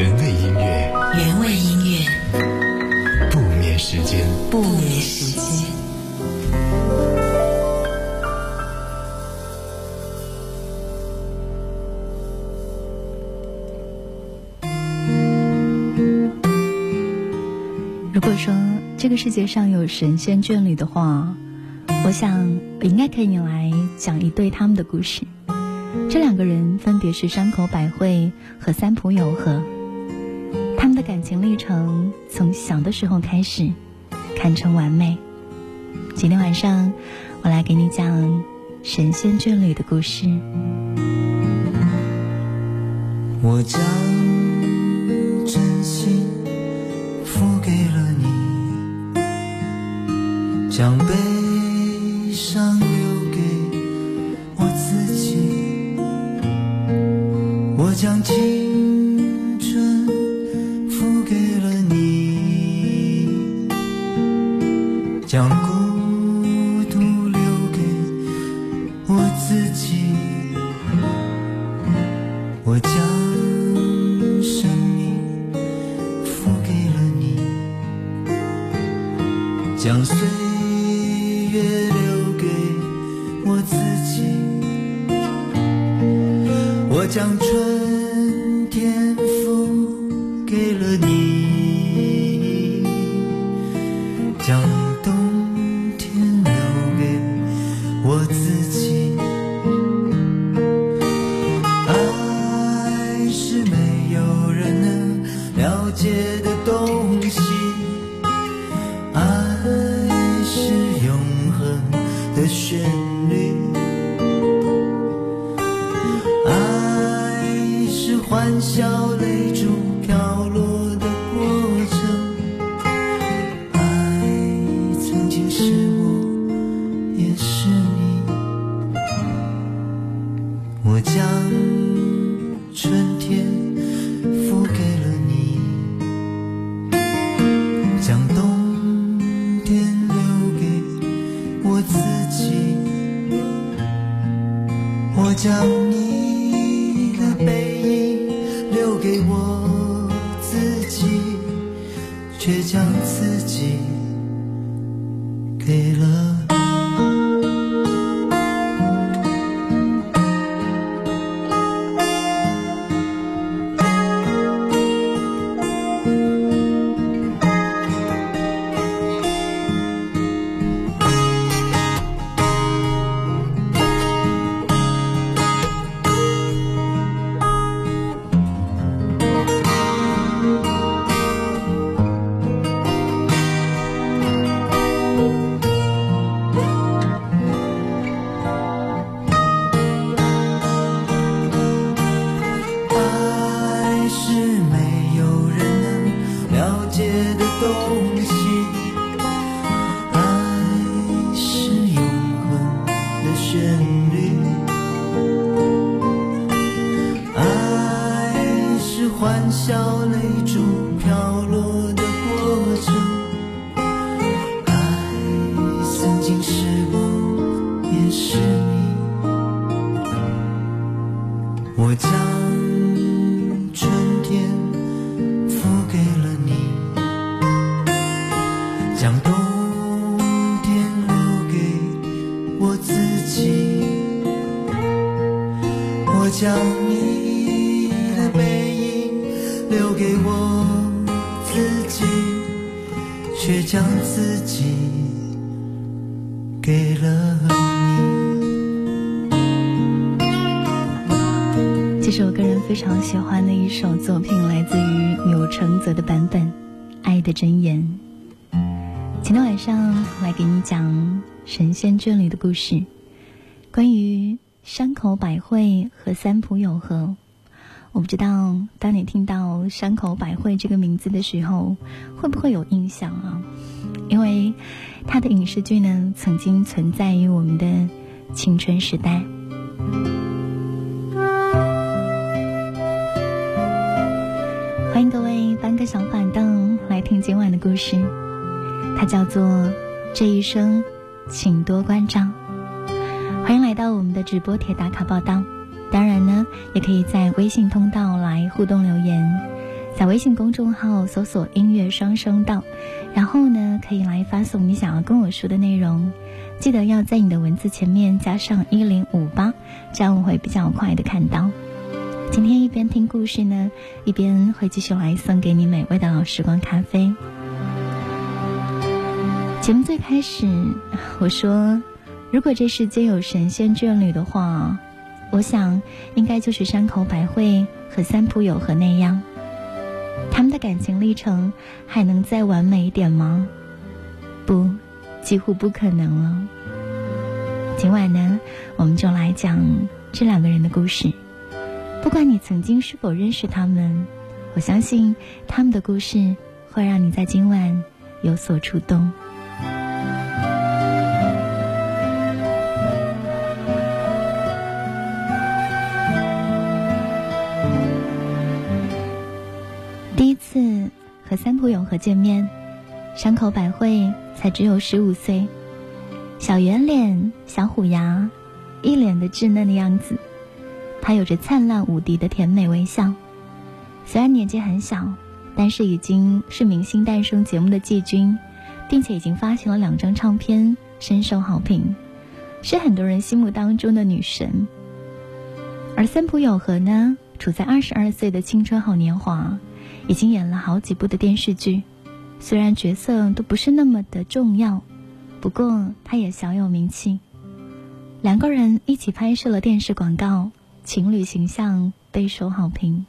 原味音乐，原味音乐，不眠时间，不眠时间。如果说这个世界上有神仙眷侣的话，我想我应该可以来讲一对他们的故事。这两个人分别是山口百惠和三浦友和，感情历程从小的时候开始，堪称完美。今天晚上，我来给你讲神仙眷侣的故事。我将真心付给了你，将悲伤留给我自己，我将青将给了你。这是我个人非常喜欢的一首作品，来自于钮承泽的版本《爱的箴言》。今天晚上来给你讲神仙眷侣的故事，关于山口百惠和三浦友和。我不知道当你听到山口百惠这个名字的时候，会不会有印象啊？因为她的影视剧呢，曾经存在于我们的青春时代。欢迎各位搬个小板凳来听今晚的故事，它叫做《这一生，请多关照》。欢迎来到我们的直播铁打卡报道，当然呢，也可以在微信通道来互动留言。在微信公众号搜索“音乐双声道”，然后呢，可以来发送你想要跟我说的内容。记得要在你的文字前面加上一零五八，这样我会比较快的看到。今天一边听故事呢，一边会继续来送给你美味的时光咖啡。节目最开始，我说，如果这世间有神仙眷侣的话，我想应该就是山口百惠和三浦友和那样。他们的感情历程还能再完美一点吗？不。几乎不可能了。今晚呢，我们就来讲这两个人的故事。不管你曾经是否认识他们，我相信他们的故事会让你在今晚有所触动。和三浦友和见面，山口百惠。才只有十五岁，小圆脸、小虎牙，一脸的稚嫩的样子。她有着灿烂无敌的甜美微笑。虽然年纪很小，但是已经是明星诞生节目的季军，并且已经发行了两张唱片，深受好评，是很多人心目当中的女神。而三浦友和呢，处在二十二岁的青春好年华，已经演了好几部的电视剧。虽然角色都不是那么的重要，不过他也小有名气。两个人一起拍摄了电视广告，情侣形象备受好评。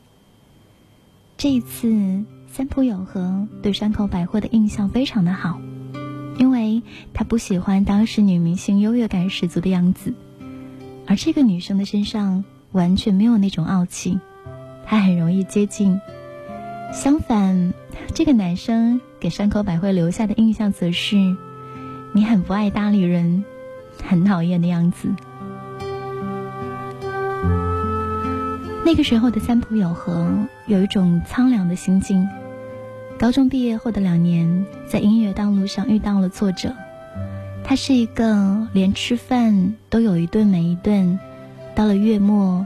这一次，三浦友和对山口百惠的印象非常的好，因为他不喜欢当时女明星优越感十足的样子，而这个女生的身上完全没有那种傲气，她很容易接近。相反，这个男生。给山口百惠留下的印象则是，你很不爱搭理人，很讨厌的样子。那个时候的三浦友和有一种苍凉的心境。高中毕业后的两年，在音乐道路上遇到了挫折。他是一个连吃饭都有一顿没一顿，到了月末，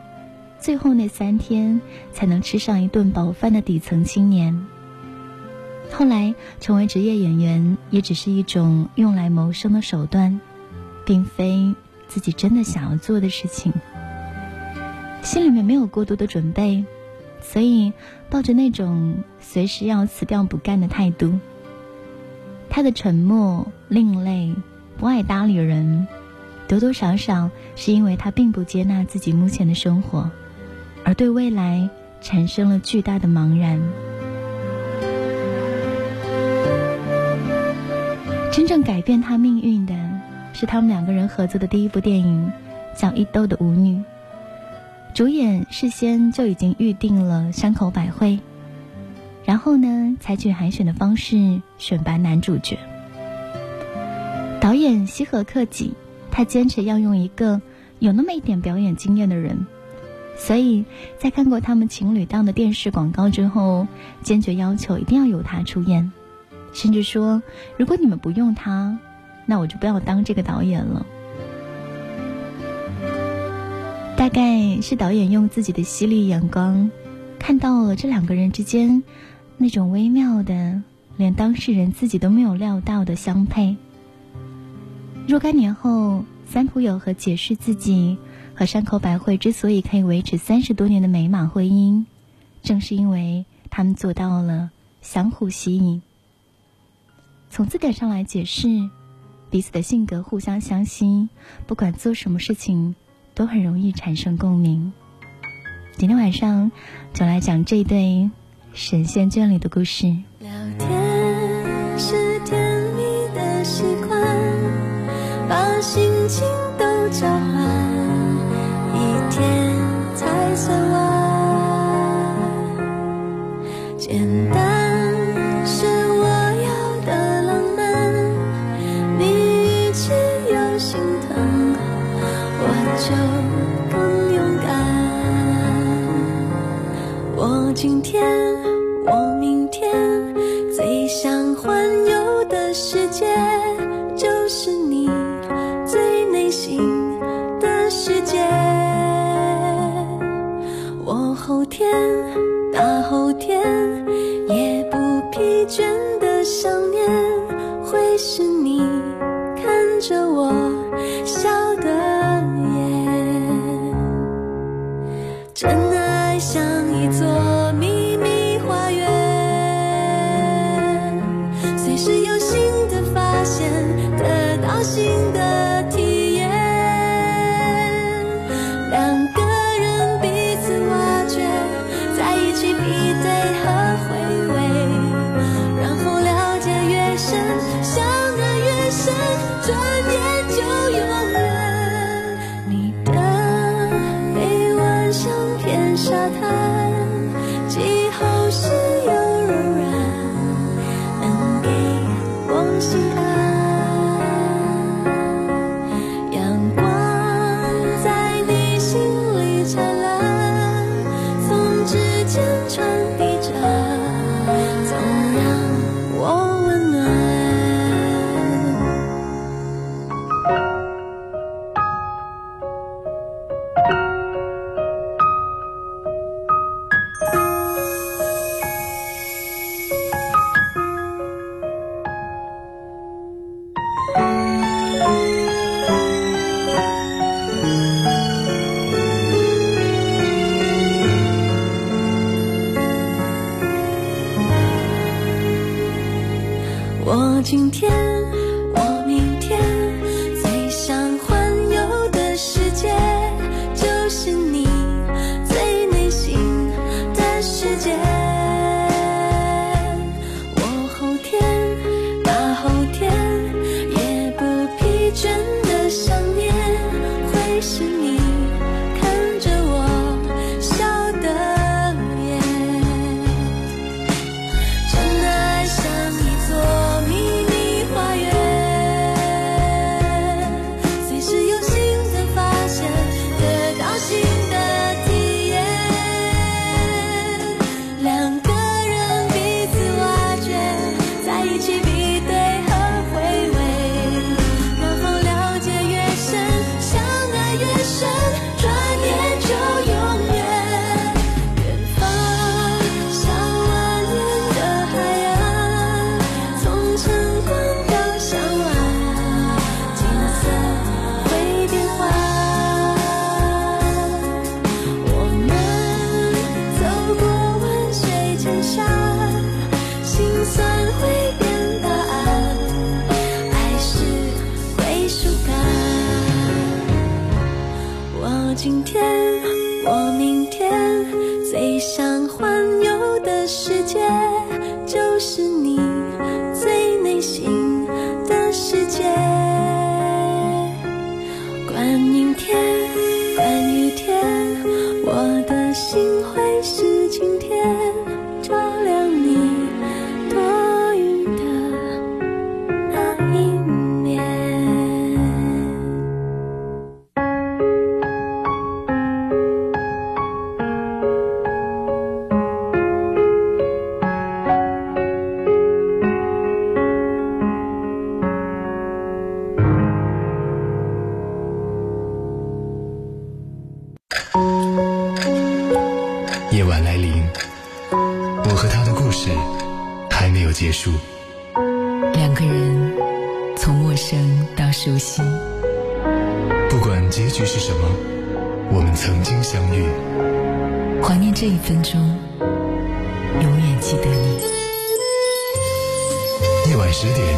最后那三天才能吃上一顿饱饭的底层青年。后来成为职业演员，也只是一种用来谋生的手段，并非自己真的想要做的事情。心里面没有过多的准备，所以抱着那种随时要辞掉不干的态度。他的沉默、另类、不爱搭理人，多多少少是因为他并不接纳自己目前的生活，而对未来产生了巨大的茫然。真正改变他命运的是他们两个人合作的第一部电影，叫《一兜的舞女》。主演事先就已经预定了山口百惠，然后呢，采取海选的方式选拔男主角。导演西河克己，他坚持要用一个有那么一点表演经验的人，所以在看过他们情侣档的电视广告之后，坚决要求一定要由他出演。甚至说，如果你们不用他，那我就不要当这个导演了。大概是导演用自己的犀利眼光，看到了这两个人之间那种微妙的，连当事人自己都没有料到的相配。若干年后，三浦友和解释自己和山口百惠之所以可以维持三十多年的美满婚姻，正是因为他们做到了相互吸引。从字典上来解释，彼此的性格互相相吸，不管做什么事情都很容易产生共鸣。今天晚上就来讲这对神仙眷侣的故事。聊天今天，结束。两个人从陌生到熟悉，不管结局是什么，我们曾经相遇。怀念这一分钟，永远记得你。夜晚十点，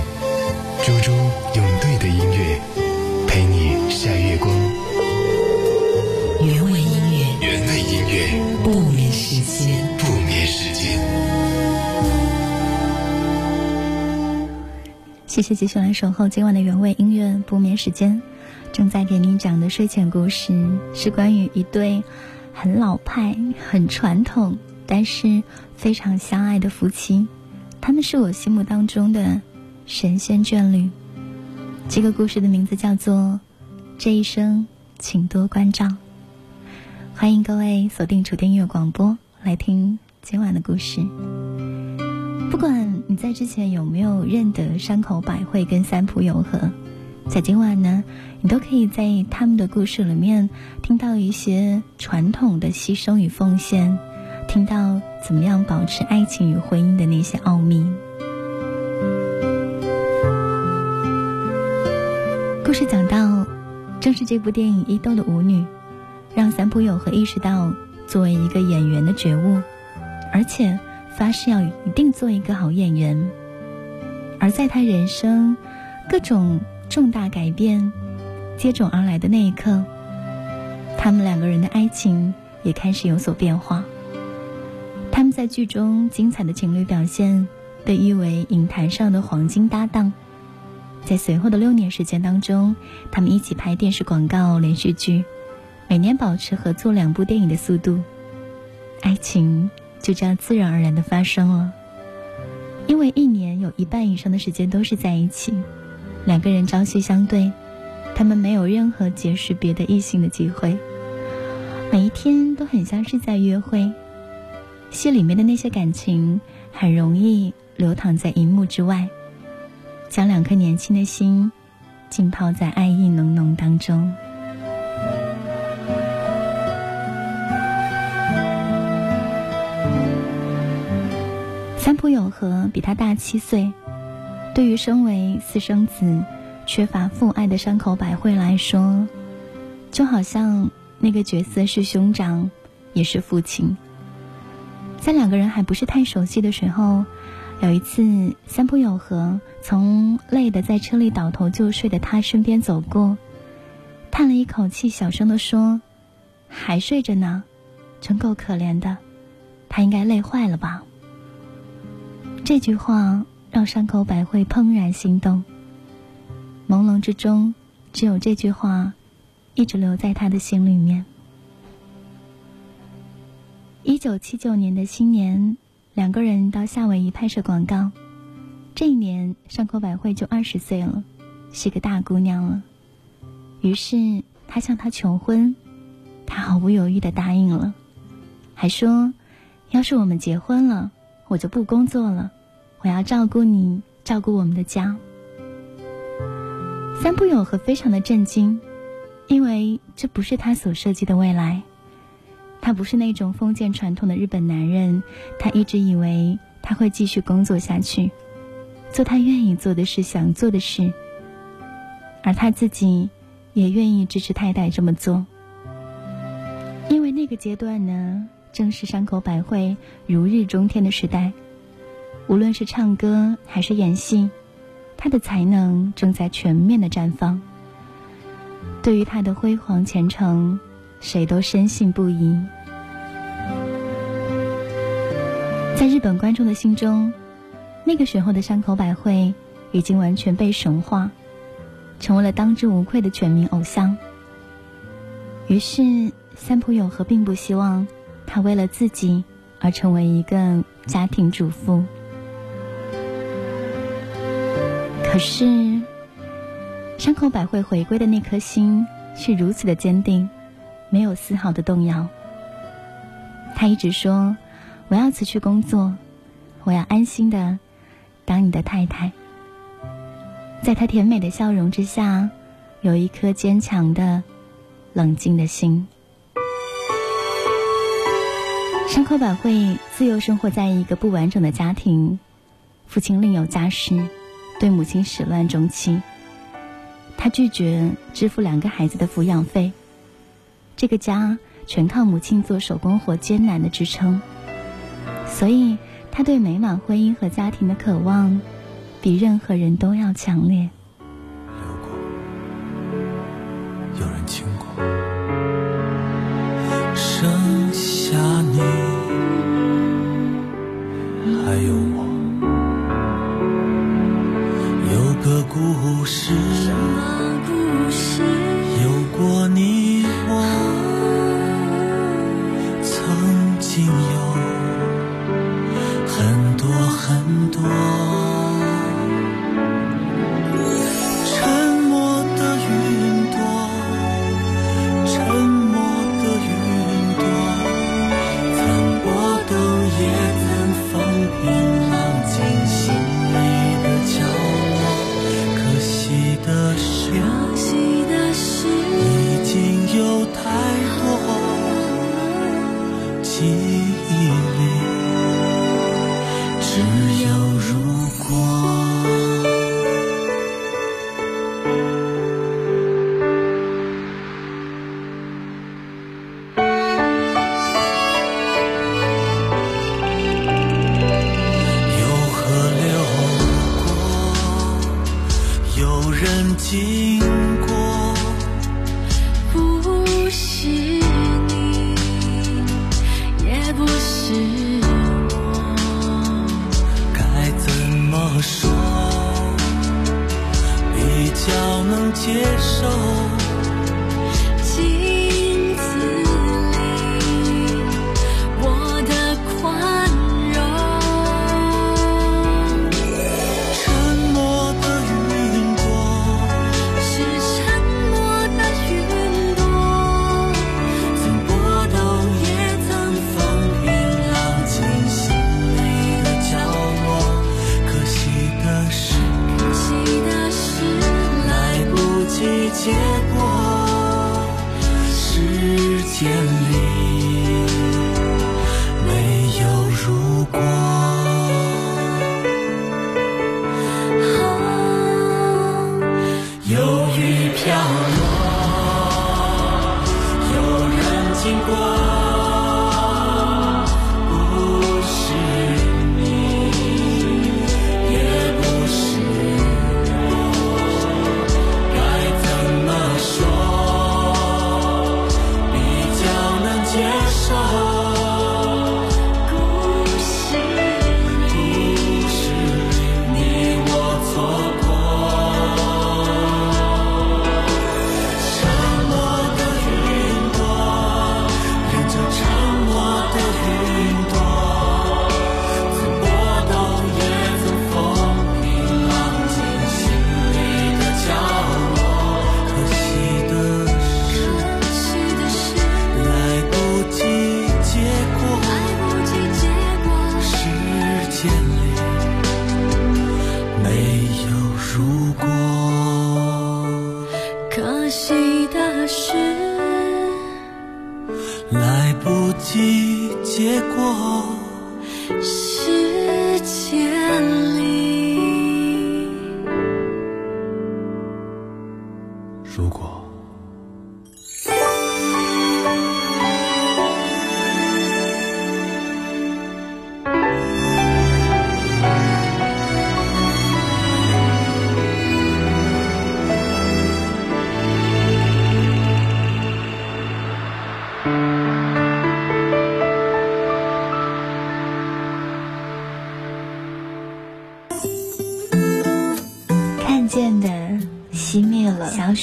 猪猪用对的音乐陪你晒月光。原味音乐，原味音乐，不眠时间。不眠时间。谢谢继续来守候今晚的原味音乐不眠时间，正在给您讲的睡前故事是关于一对很老派、很传统，但是非常相爱的夫妻。他们是我心目当中的神仙眷侣。这个故事的名字叫做《这一生，请多关照》。欢迎各位锁定楚天音乐广播来听今晚的故事。不管你在之前有没有认得山口百惠跟三浦友和，在今晚呢，你都可以在他们的故事里面听到一些传统的牺牲与奉献，听到怎么样保持爱情与婚姻的那些奥秘。故事讲到，正是这部电影《伊豆的舞女》，让三浦友和意识到作为一个演员的觉悟，而且发誓要一定做一个好演员。而在他人生各种重大改变接踵而来的那一刻，他们两个人的爱情也开始有所变化。他们在剧中精彩的情侣表现被誉为影坛上的黄金搭档。在随后的六年时间当中，他们一起拍电视广告、连续剧，每年保持合作两部电影的速度，爱情就这样自然而然的发生了。因为一年有一半以上的时间都是在一起，两个人朝夕相对，他们没有任何结识别的异性的机会，每一天都很像是在约会。戏里面的那些感情很容易流淌在荧幕之外，将两颗年轻的心浸泡在爱意浓浓当中。三浦友和比他大七岁，对于身为私生子、缺乏父爱的山口百惠来说，就好像那个角色是兄长，也是父亲。在两个人还不是太熟悉的时候，有一次，三浦友和从累得在车里倒头就睡的他身边走过，叹了一口气，小声的说：“还睡着呢，真够可怜的，他应该累坏了吧。”这句话让山口百惠怦然心动。朦胧之中，只有这句话，一直留在他的心里面。一九七九年的新年，两个人到夏威夷拍摄广告。这一年，山口百惠就二十岁了，是个大姑娘了。于是他向她求婚，她毫不犹豫的答应了，还说：“要是我们结婚了，我就不工作了，我要照顾你，照顾我们的家。”三浦友和非常的震惊，因为这不是他所设计的未来。他不是那种封建传统的日本男人，他一直以为他会继续工作下去，做他愿意做的事、想做的事，而他自己也愿意支持太太这么做。因为那个阶段呢，正是山口百惠如日中天的时代，无论是唱歌还是演戏，他的才能正在全面的绽放。对于他的辉煌前程。谁都深信不疑。在日本观众的心中，那个时候的山口百惠已经完全被神化，成为了当之无愧的全民偶像。于是，三浦友和并不希望他为了自己而成为一个家庭主妇。可是，山口百惠回归的那颗心是如此的坚定。没有丝毫的动摇。他一直说：“我要辞去工作，我要安心的当你的太太。”在他甜美的笑容之下，有一颗坚强的、冷静的心。山口百惠自幼生活在一个不完整的家庭，父亲另有家室，对母亲始乱终弃。他拒绝支付两个孩子的抚养费。这个家全靠母亲做手工活艰难的支撑，所以他对美满婚姻和家庭的渴望，比任何人都要强烈。故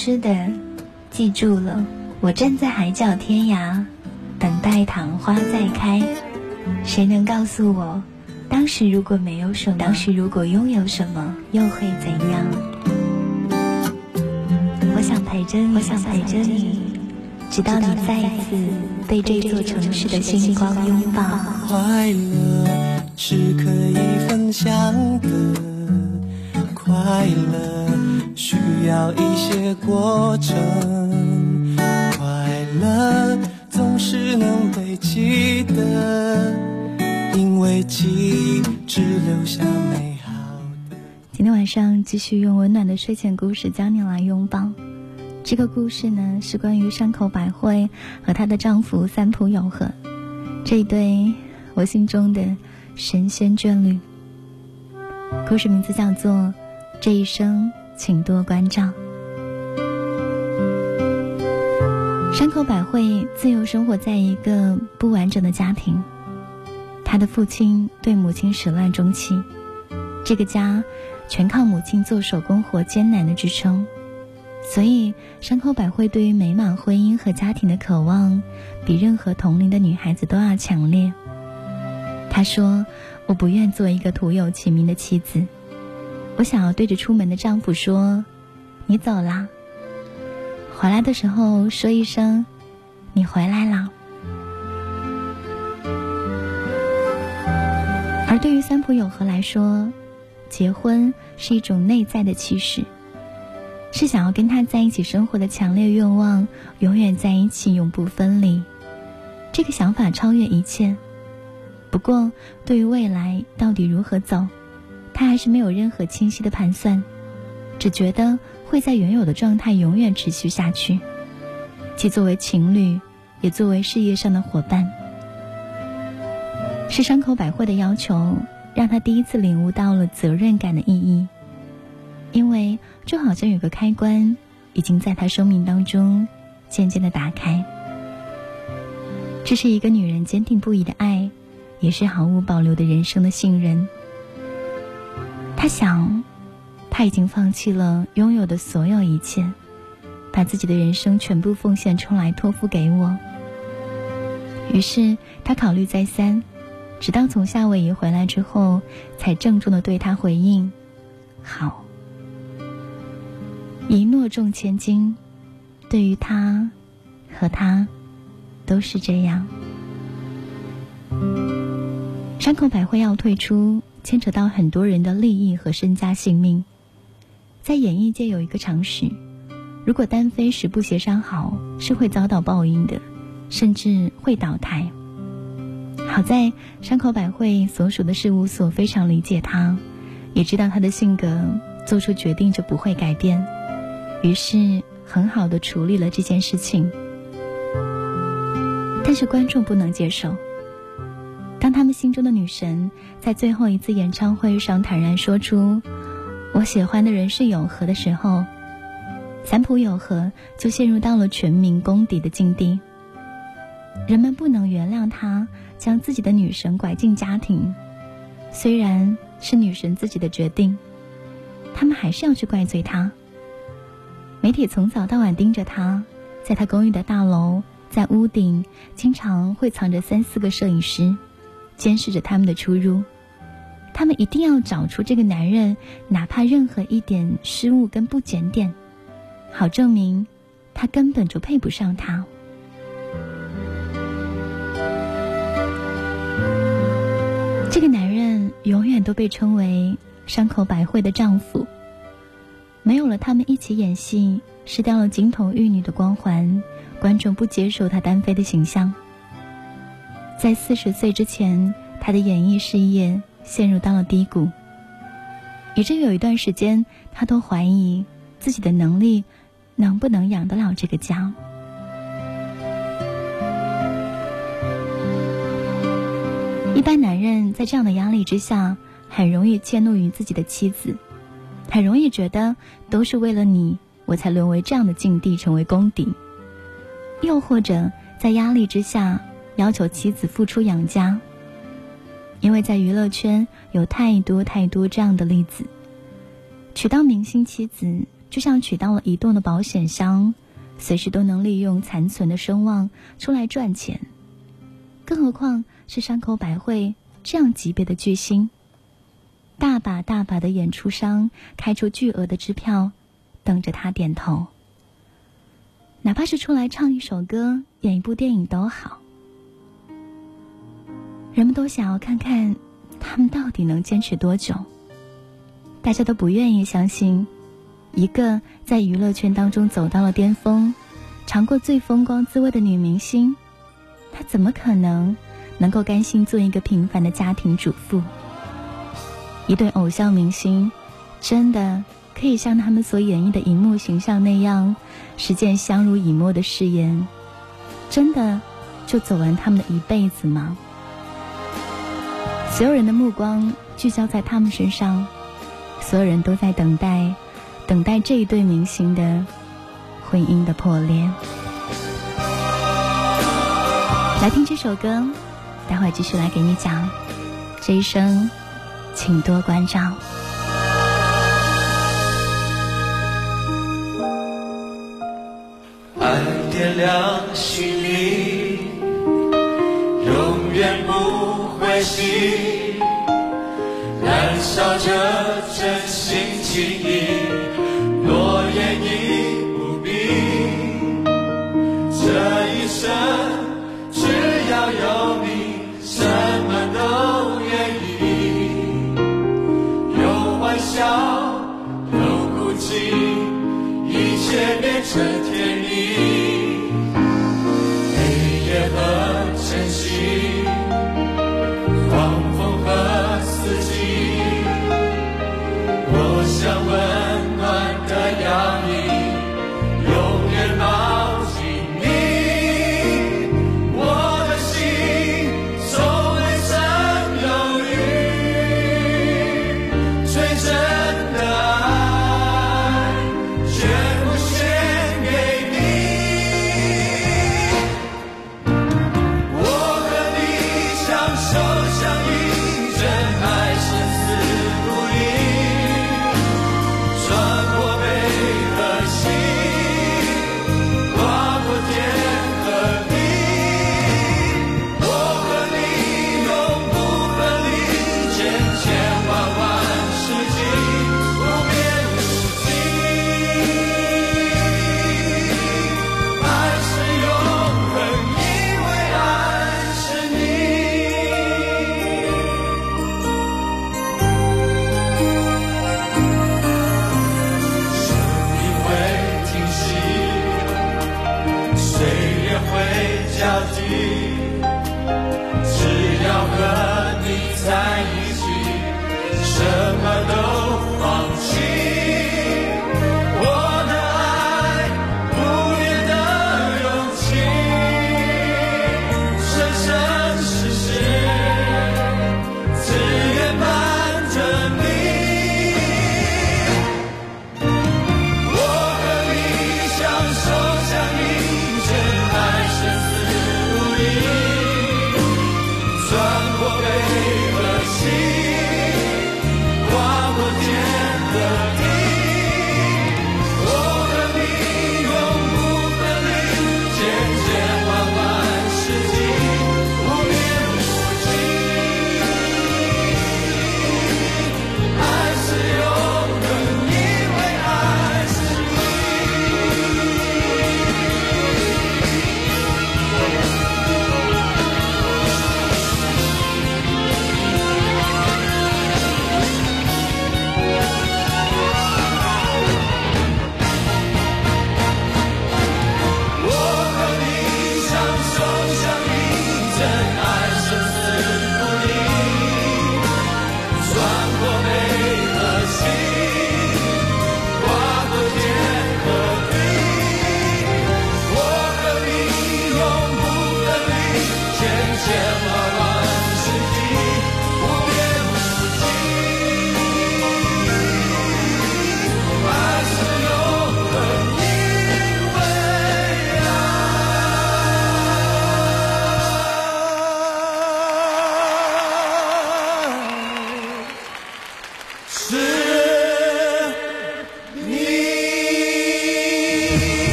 了，消失的记住了。我站在海角天涯，等待昙花再开。谁能告诉我，当时如果没有什么，当时如果拥有什么，又会怎样？我想陪着你，我想陪着你，直到你再一次被这座城市的星光拥抱。快乐是可以分享的，快乐需要一些过程，快乐总是能被记得，因为记忆只留下美好的。今天晚上继续用温暖的睡前故事将你来拥抱。这个故事呢，是关于山口百惠和她的丈夫三浦友和这一对我心中的神仙眷侣。故事名字叫做《这一生，请多关照》。山口百惠自幼生活在一个不完整的家庭，她的父亲对母亲始乱终弃，这个家全靠母亲做手工活艰难的支撑。所以，山口百惠对于美满婚姻和家庭的渴望，比任何同龄的女孩子都要强烈。她说：“我不愿做一个徒有其名的妻子，我想要对着出门的丈夫说：‘你走啦。’回来的时候说一声：‘你回来啦。’而对于三浦友和来说，结婚是一种内在的气势。”是想要跟他在一起生活的强烈愿望，永远在一起，永不分离。这个想法超越一切。不过，对于未来到底如何走，他还是没有任何清晰的盘算，只觉得会在原有的状态永远持续下去，既作为情侣，也作为事业上的伙伴。是山口百惠的要求，让他第一次领悟到了责任感的意义。因为就好像有个开关，已经在他生命当中渐渐的打开。这是一个女人坚定不移的爱，也是毫无保留的人生的信任。他想，他已经放弃了拥有的所有一切，把自己的人生全部奉献出来，托付给我。于是他考虑再三，直到从夏威夷回来之后，才郑重的对他回应：“好。”一诺重千金，对于他和他都是这样。山口百惠要退出，牵扯到很多人的利益和身家性命。在演艺界有一个常识：如果单飞时不协商好，是会遭到报应的，甚至会倒台。好在山口百惠所属的事务所非常理解他，也知道他的性格，做出决定就不会改变。于是，很好的处理了这件事情。但是观众不能接受。当他们心中的女神在最后一次演唱会上坦然说出“我喜欢的人是永和”的时候，三浦友和就陷入到了全民公敌的境地。人们不能原谅他将自己的女神拐进家庭，虽然是女神自己的决定，他们还是要去怪罪他。媒体从早到晚盯着他，在他公寓的大楼，在屋顶，经常会藏着三四个摄影师，监视着他们的出入。他们一定要找出这个男人，哪怕任何一点失误跟不检点，好证明他根本就配不上她。这个男人永远都被称为山口百惠的丈夫。没有了他们一起演戏，失掉了金童玉女的光环，观众不接受他单飞的形象。在四十岁之前，他的演艺事业陷入到了低谷，以至于有一段时间，他都怀疑自己的能力能不能养得了这个家。一般男人在这样的压力之下，很容易迁怒于自己的妻子。很容易觉得都是为了你，我才沦为这样的境地，成为公敌。又或者在压力之下要求妻子付出养家。因为在娱乐圈有太多太多这样的例子，娶到明星妻子就像娶到了移动的保险箱，随时都能利用残存的声望出来赚钱。更何况是山口百惠这样级别的巨星。大把大把的演出商开出巨额的支票，等着他点头。哪怕是出来唱一首歌、演一部电影都好。人们都想要看看他们到底能坚持多久。大家都不愿意相信，一个在娱乐圈当中走到了巅峰、尝过最风光滋味的女明星，她怎么可能能够甘心做一个平凡的家庭主妇？一对偶像明星，真的可以像他们所演绎的荧幕形象那样，实践相濡以沫的誓言？真的就走完他们的一辈子吗？所有人的目光聚焦在他们身上，所有人都在等待，等待这一对明星的婚姻的破裂。来听这首歌，待会儿继续来给你讲这一生。请多关照。爱点亮心灵，